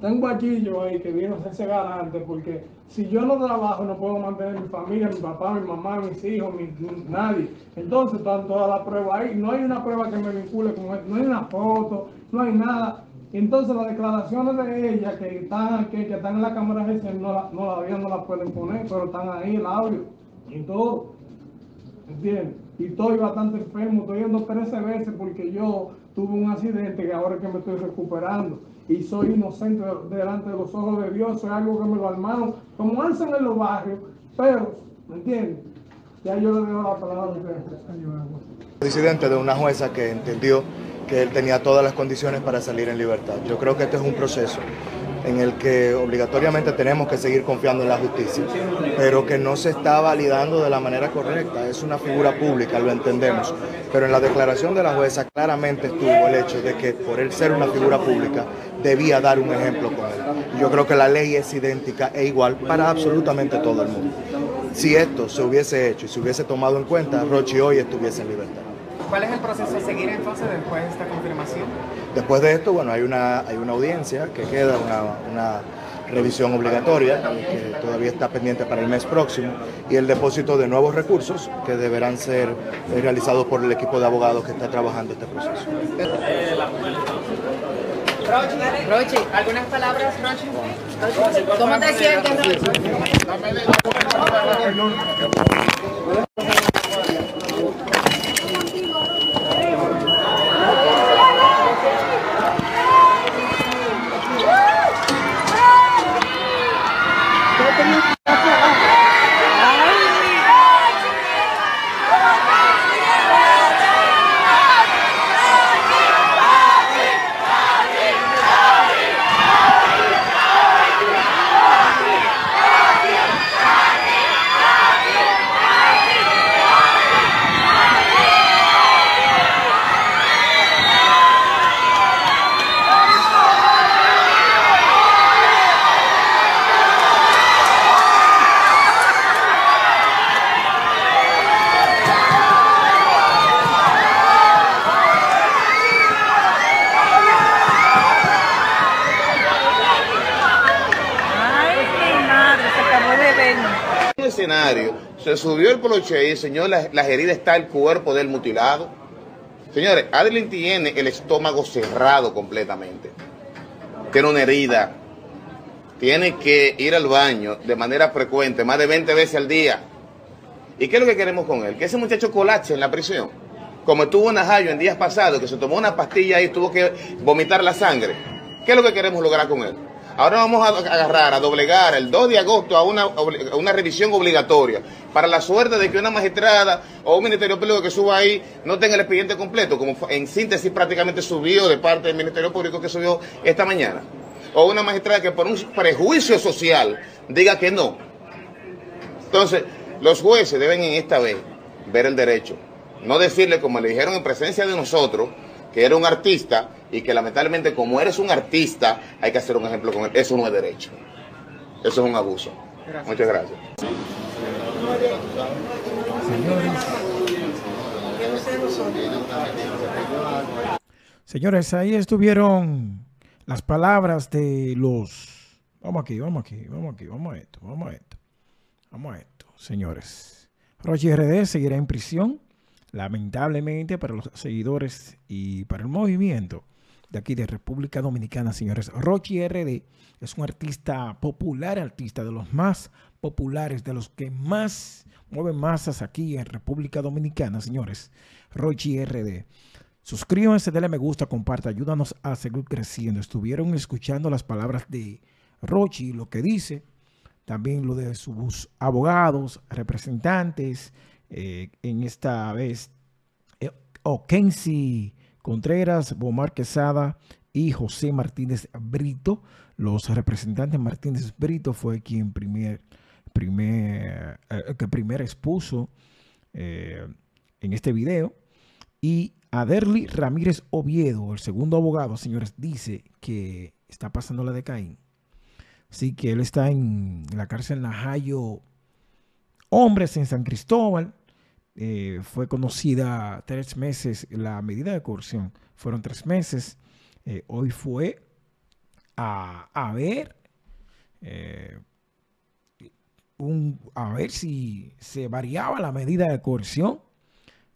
Tengo guachillo ahí que viene a hacerse garante porque si yo no trabajo no puedo mantener mi familia, mi papá, mi mamá, mis hijos, nadie. Entonces están todas las pruebas ahí. No hay una prueba que me vincule con esto, no hay una foto, no hay nada. Entonces las declaraciones de ella que están, que, que están en la cámara no, la, no, no la pueden poner, pero están ahí el audio y todo. ¿Entiendes? Y estoy bastante enfermo, estoy yendo 13 veces porque yo tuve un accidente que ahora que me estoy recuperando y soy inocente delante de los ojos de Dios, es algo que me lo armaron, como hacen en los barrios, pero, ¿me entiendes? Ya yo le dejo la palabra a Presidente de una jueza que entendió que él tenía todas las condiciones para salir en libertad. Yo creo que este es un proceso en el que obligatoriamente tenemos que seguir confiando en la justicia, pero que no se está validando de la manera correcta. Es una figura pública, lo entendemos, pero en la declaración de la jueza claramente estuvo el hecho de que por él ser una figura pública debía dar un ejemplo con él. Yo creo que la ley es idéntica e igual para absolutamente todo el mundo. Si esto se hubiese hecho y se hubiese tomado en cuenta, Rochi hoy estuviese en libertad. ¿Cuál es el proceso a seguir entonces después de esta confirmación? Después de esto, bueno, hay una, hay una audiencia que queda, una, revisión obligatoria que todavía está pendiente para el mes próximo y el depósito de nuevos recursos que deberán ser realizados por el equipo de abogados que está trabajando este proceso. Rochi, ¿algunas palabras, Rochi? ¿Cómo te sientes, se subió el poloche y señor, las, heridas está el cuerpo del mutilado. Señores, Adeline tiene el estómago cerrado completamente. Tiene una herida. Tiene que ir al baño de manera frecuente, más de 20 veces al día. ¿Y qué es lo que queremos con él? Que ese muchacho colache en la prisión. Como estuvo en Najayo en días pasados, que se tomó una pastilla y tuvo que vomitar la sangre. ¿Qué es lo que queremos lograr con él? Ahora vamos a agarrar, a doblegar el 2 de agosto a una, una revisión obligatoria para la suerte de que una magistrada o un ministerio público que suba ahí no tenga el expediente completo, como en síntesis prácticamente subió de parte del Ministerio Público que subió esta mañana. O una magistrada que por un prejuicio social diga que no. Entonces, los jueces deben en esta vez ver el derecho. No decirle, como le dijeron en presencia de nosotros, que era un artista y que lamentablemente como eres un artista hay que hacer un ejemplo con él. Eso no es derecho. Eso es un abuso. Muchas gracias. Señores, ahí estuvieron las palabras de los... Vamos aquí, vamos aquí, vamos aquí, vamos a esto, vamos a esto. Vamos a esto, señores. Roger RD seguirá en prisión lamentablemente para los seguidores y para el movimiento de aquí de República Dominicana, señores. Rocky RD es un artista popular, artista de los más populares, de los que más mueven masas aquí en República Dominicana, señores. Rocky RD. Suscríbanse, denle me gusta, comparta, ayúdanos a seguir creciendo. Estuvieron escuchando las palabras de Rochi, lo que dice, también lo de sus abogados, representantes, eh, en esta vez eh, Okensi Contreras, Bomar Quesada y José Martínez Brito. Los representantes Martínez Brito fue quien primer, primer, eh, que primero expuso en este video. Y Aderly Ramírez Oviedo, el segundo abogado, señores, dice que está pasando la de Caín. Sí, que él está en la cárcel Najayo hombres en San Cristóbal. Eh, fue conocida tres meses, la medida de coerción fueron tres meses. Eh, hoy fue a, a ver eh, un, a ver si se variaba la medida de coerción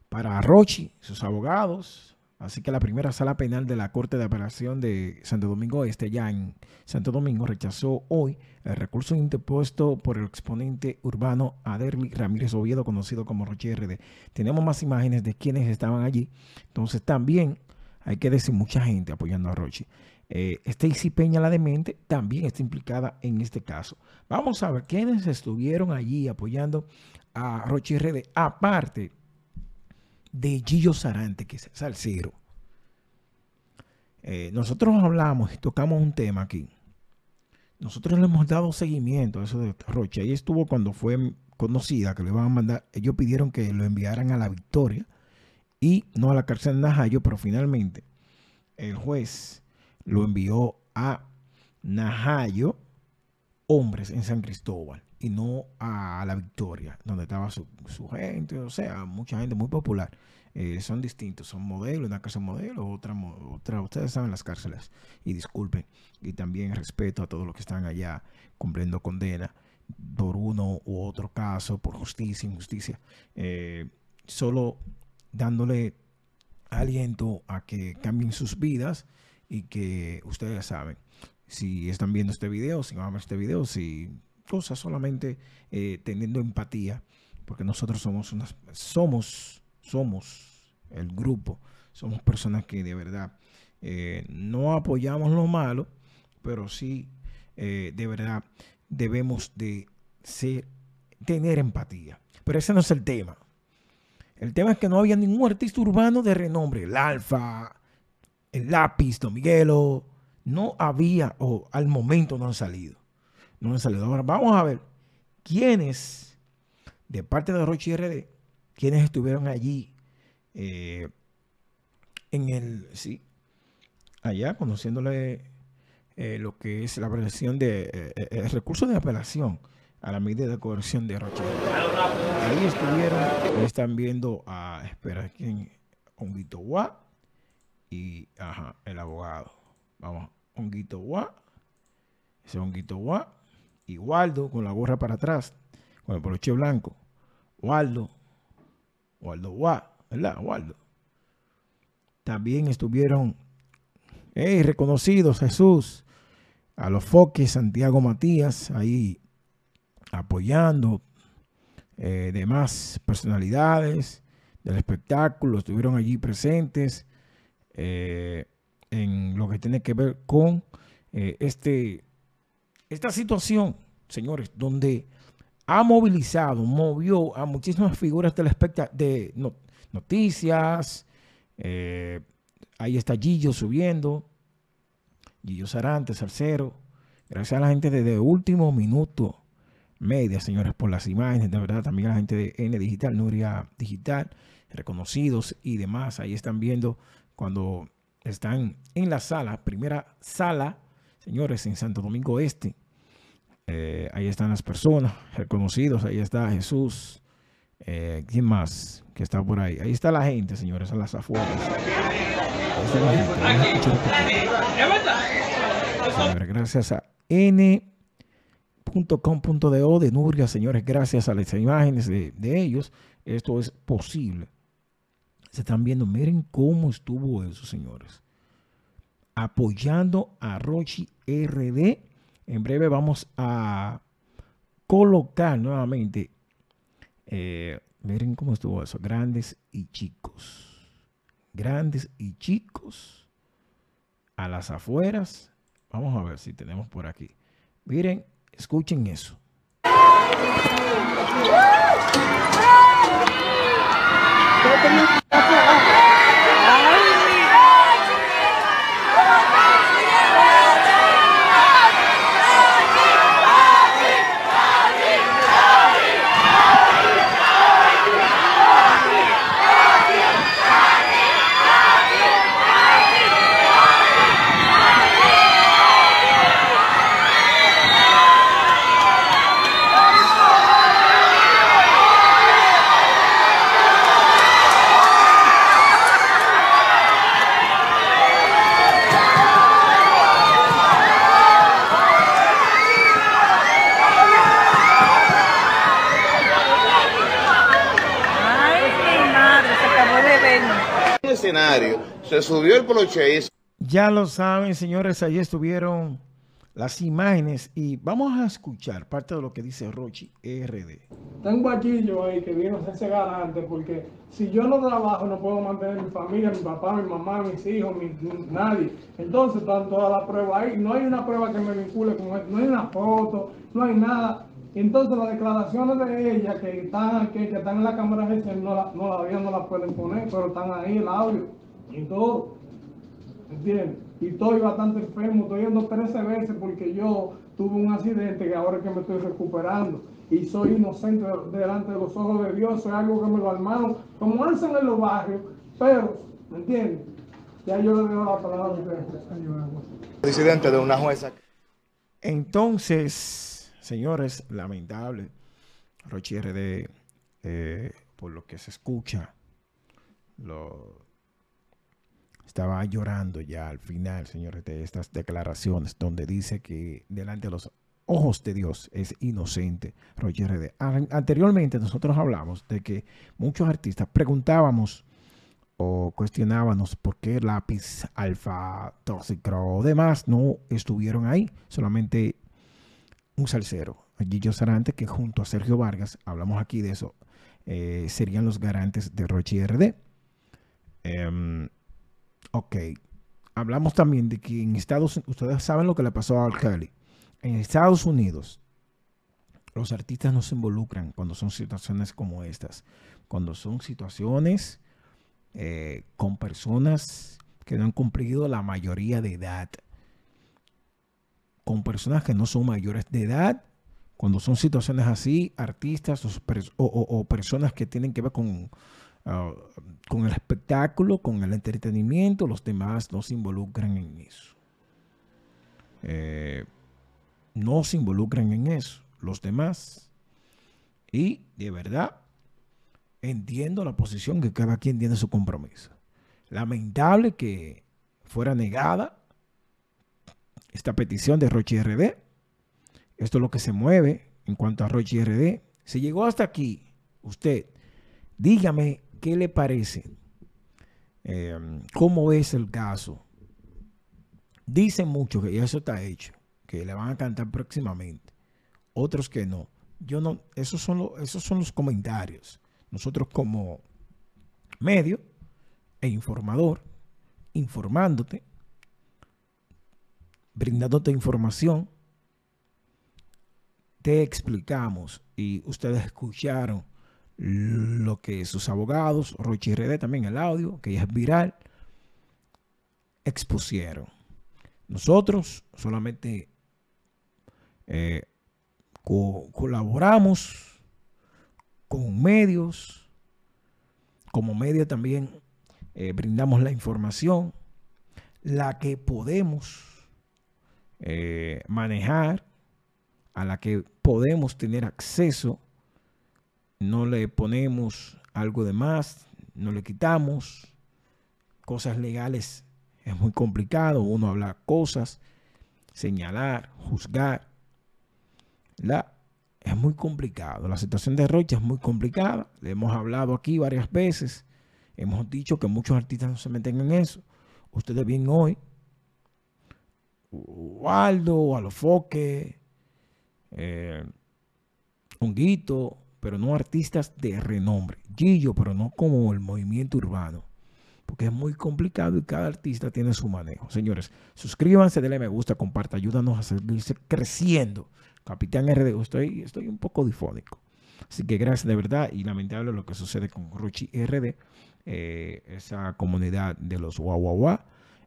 para Rochi, sus abogados. Así que la primera sala penal de la Corte de Apelación de Santo Domingo Este, ya en Santo Domingo, rechazó hoy el recurso interpuesto por el exponente urbano Aderli Ramírez Oviedo, conocido como Rochi RD. Tenemos más imágenes de quienes estaban allí. Entonces también hay que decir mucha gente apoyando a Rochi. Eh, Stacy Peña la demente también está implicada en este caso. Vamos a ver quiénes estuvieron allí apoyando a Rochi RD, aparte de Gillo Sarante, que es salsero. Eh, nosotros hablamos y tocamos un tema aquí. Nosotros le hemos dado seguimiento a eso de Rochi. Ahí estuvo cuando fue conocida que le iban a mandar. Ellos pidieron que lo enviaran a la Victoria y no a la cárcel de Najayo, pero finalmente el juez lo envió a Najayo, hombres en San Cristóbal, y no a la Victoria, donde estaba su, su gente, o sea, mucha gente muy popular. Eh, son distintos, son modelos, una cárcel modelo, otra, otra, ustedes saben las cárceles, y disculpen, y también respeto a todos los que están allá cumpliendo condena por uno u otro caso, por justicia, injusticia, eh, solo dándole aliento a que cambien sus vidas y que ustedes saben, si están viendo este video, si van a ver este video, si cosas solamente eh, teniendo empatía, porque nosotros somos unas, somos, somos el grupo, somos personas que de verdad eh, no apoyamos lo malo, pero sí eh, de verdad debemos de ser, tener empatía. Pero ese no es el tema. El tema es que no había ningún artista urbano de renombre. El Alfa, el Lápiz, Don Miguelo. No había, o al momento no han salido. No han salido. Ahora vamos a ver quiénes, de parte de Rochi RD, quiénes estuvieron allí eh, en el, sí, allá conociéndole eh, lo que es la apelación de, eh, el recurso de apelación a la medida de coerción de Roche. Ahí estuvieron, ahí están viendo a, espera, ¿quién? Honguito Gua y, ajá, el abogado. Vamos, Honguito Gua, ese Honguito Gua y Waldo con la gorra para atrás, con el poloche blanco. Waldo, Waldo Gua, ¿verdad? Waldo. También estuvieron, hey, reconocidos, Jesús, a los foques, Santiago Matías, ahí apoyando eh, demás personalidades del espectáculo, estuvieron allí presentes eh, en lo que tiene que ver con eh, este, esta situación, señores, donde ha movilizado, movió a muchísimas figuras del de noticias. ahí está Gillo subiendo, Gillo Sarante, Salcero. Gracias a la gente desde último minuto media, señores, por las imágenes, de verdad, también la gente de N Digital, Nuria Digital, reconocidos y demás. Ahí están viendo cuando están en la sala, primera sala, señores, en Santo Domingo Este. Eh, ahí están las personas reconocidos, ahí está Jesús. Eh, ¿Quién más que está por ahí? Ahí está la gente, señores, en las afueras. Gracias a N .com.do de Nurga, señores, gracias a las imágenes de, ellos, esto es posible. Se están viendo, miren cómo estuvo eso, señores. Apoyando a Rochi RD. En breve vamos a colocar nuevamente. Eh, miren cómo estuvo eso. Grandes y chicos. Grandes y chicos. A las afueras. Vamos a ver si tenemos por aquí. Miren, escuchen eso. Se subió el poloche y Ya lo saben, señores, ahí estuvieron las imágenes y vamos a escuchar parte de lo que dice Rochi RD. Tengo aquí yo ahí que vino a hacerse garante porque si yo no trabajo no puedo mantener mi familia, mi papá, mi mamá, mis hijos, mi, nadie. Entonces están todas las pruebas ahí. No hay una prueba que me vincule con esto, no hay una foto, no hay nada. Entonces las declaraciones de ella que están, que, que están en la cámara no, la, no, la, no las pueden poner, pero están ahí el audio y todo. ¿Entiendes? y estoy bastante enfermo, estoy yendo 13 veces porque yo tuve un accidente que ahora es que me estoy recuperando y soy inocente delante de los ojos de Dios, es algo que me lo armaron, como hacen en los barrios, pero, ¿me entiendes? Ya yo le dejo la palabra a ustedes. Presidente de una jueza. Entonces, señores, lamentable, Rochi RD, eh, por lo que se escucha, lo, estaba llorando ya al final, señores, de estas declaraciones donde dice que delante de los ojos de Dios es inocente Roger RD. Anteriormente nosotros hablamos de que muchos artistas preguntábamos o cuestionábamos por qué lápiz, alfa, tóxico o demás no estuvieron ahí, solamente un salsero, Gillo Sarante, que junto a Sergio Vargas, hablamos aquí de eso, eh, serían los garantes de Rochi RD. Em, Ok. Hablamos también de que en Estados Unidos, ustedes saben lo que le pasó a Al Kelly. En Estados Unidos, los artistas no se involucran cuando son situaciones como estas. Cuando son situaciones eh, con personas que no han cumplido la mayoría de edad. Con personas que no son mayores de edad. Cuando son situaciones así, artistas o personas que tienen que ver con Ah, con el espectáculo, con el entretenimiento, los demás no se involucran en eso. Eh, no se involucran en eso, los demás. Y de verdad, entiendo la posición que cada quien tiene su compromiso. Lamentable que fuera negada esta petición de Roche RD. Esto es lo que se mueve en cuanto a Roche RD. Si llegó hasta aquí, usted, dígame ¿Qué le parece? Em, ¿Cómo es el caso? Dicen mucho que ya eso está hecho, que le van a cantar próximamente. Otros que no. Yo no, esos son, los, esos son los comentarios. Nosotros como medio e informador, informándote, brindándote información, te explicamos y ustedes escucharon lo que sus abogados, Rochi RD también el audio, que ya es viral, expusieron. Nosotros solamente eh, colaboramos con medios, como medio también eh, brindamos la información, la que podemos eh, manejar, a la que podemos tener acceso no le ponemos algo de más, no le quitamos. Cosas legales es muy complicado, uno habla cosas, señalar, juzgar. La, es muy complicado. La situación de Rocha es muy complicada. Le hemos hablado aquí varias veces. Hemos dicho que muchos artistas no se meten en eso. Ustedes ven hoy, Waldo, Alofoque, eh, Honguito, pero no artistas de renombre. Gillo, pero no como el movimiento urbano. Porque es muy complicado y cada artista tiene su manejo. Señores, suscríbanse, denle me gusta, comparta, ayúdanos a seguir creciendo. Capitán RD, estoy, estoy un poco difónico. Así que gracias de verdad y lamentable lo que sucede con Ruchi RD, eh, esa comunidad de los guau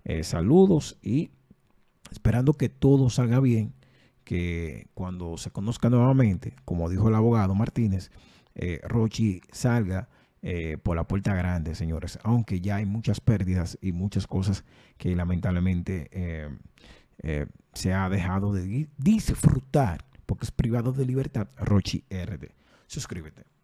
eh, saludos y esperando que todo salga bien que cuando se conozca nuevamente, como dijo el abogado Martínez, eh, Rochi salga eh, por la puerta grande, señores, aunque ya hay muchas pérdidas y muchas cosas que lamentablemente eh, se ha dejado de disfrutar porque es privado de libertad, Rochi RD. Suscríbete.